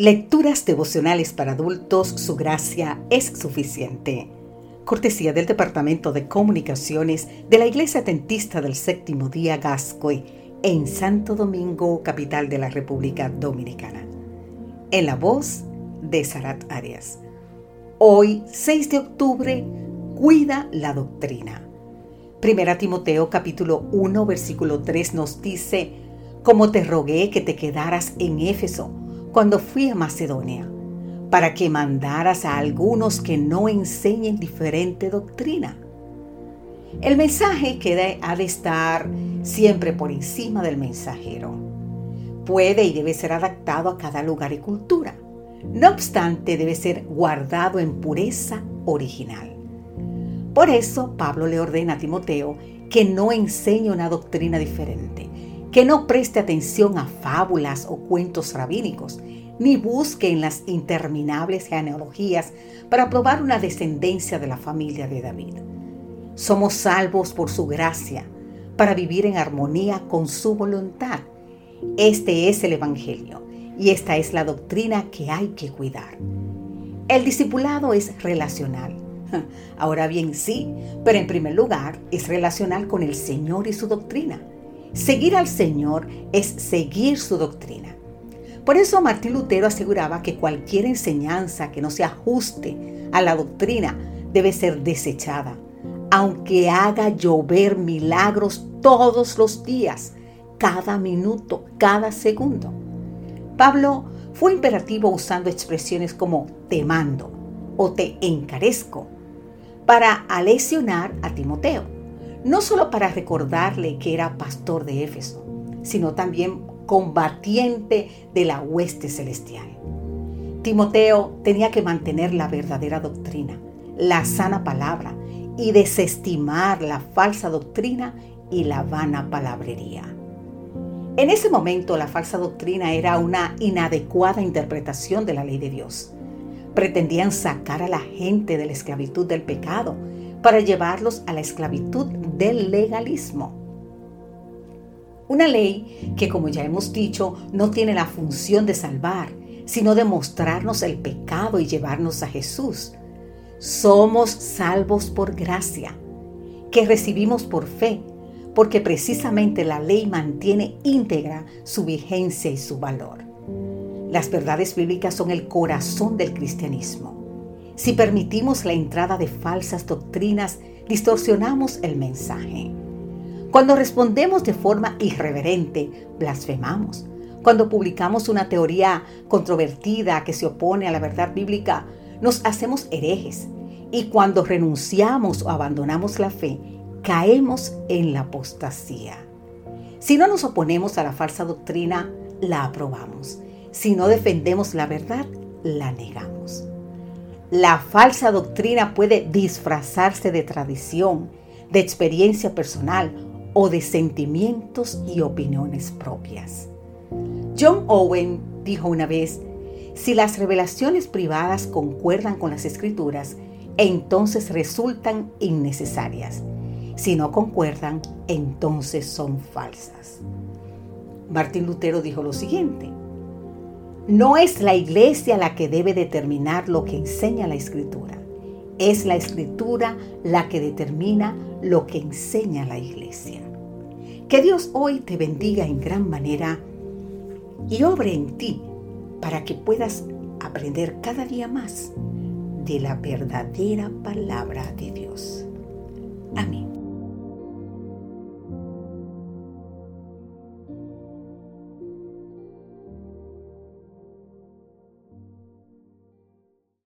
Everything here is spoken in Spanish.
Lecturas devocionales para adultos, su gracia es suficiente. Cortesía del Departamento de Comunicaciones de la Iglesia Tentista del Séptimo Día Gascoy en Santo Domingo, capital de la República Dominicana. En la voz de Sarat Arias. Hoy, 6 de octubre, cuida la doctrina. Primera Timoteo capítulo 1 versículo 3 nos dice, como te rogué que te quedaras en Éfeso, cuando fui a Macedonia, para que mandaras a algunos que no enseñen diferente doctrina. El mensaje que ha de estar siempre por encima del mensajero. Puede y debe ser adaptado a cada lugar y cultura. No obstante, debe ser guardado en pureza original. Por eso Pablo le ordena a Timoteo que no enseñe una doctrina diferente, que no preste atención a fábulas o cuentos rabínicos, ni busque en las interminables genealogías para probar una descendencia de la familia de David. Somos salvos por su gracia, para vivir en armonía con su voluntad. Este es el Evangelio y esta es la doctrina que hay que cuidar. El discipulado es relacional. Ahora bien, sí, pero en primer lugar es relacional con el Señor y su doctrina. Seguir al Señor es seguir su doctrina. Por eso Martín Lutero aseguraba que cualquier enseñanza que no se ajuste a la doctrina debe ser desechada, aunque haga llover milagros todos los días, cada minuto, cada segundo. Pablo fue imperativo usando expresiones como te mando o te encarezco para alesionar a Timoteo no solo para recordarle que era pastor de Éfeso, sino también combatiente de la hueste celestial. Timoteo tenía que mantener la verdadera doctrina, la sana palabra, y desestimar la falsa doctrina y la vana palabrería. En ese momento la falsa doctrina era una inadecuada interpretación de la ley de Dios. Pretendían sacar a la gente de la esclavitud del pecado para llevarlos a la esclavitud del legalismo. Una ley que, como ya hemos dicho, no tiene la función de salvar, sino de mostrarnos el pecado y llevarnos a Jesús. Somos salvos por gracia, que recibimos por fe, porque precisamente la ley mantiene íntegra su vigencia y su valor. Las verdades bíblicas son el corazón del cristianismo. Si permitimos la entrada de falsas doctrinas, distorsionamos el mensaje. Cuando respondemos de forma irreverente, blasfemamos. Cuando publicamos una teoría controvertida que se opone a la verdad bíblica, nos hacemos herejes. Y cuando renunciamos o abandonamos la fe, caemos en la apostasía. Si no nos oponemos a la falsa doctrina, la aprobamos. Si no defendemos la verdad, la negamos. La falsa doctrina puede disfrazarse de tradición, de experiencia personal o de sentimientos y opiniones propias. John Owen dijo una vez, si las revelaciones privadas concuerdan con las escrituras, entonces resultan innecesarias. Si no concuerdan, entonces son falsas. Martín Lutero dijo lo siguiente, no es la iglesia la que debe determinar lo que enseña la escritura. Es la escritura la que determina lo que enseña la iglesia. Que Dios hoy te bendiga en gran manera y obre en ti para que puedas aprender cada día más de la verdadera palabra de Dios. Amén.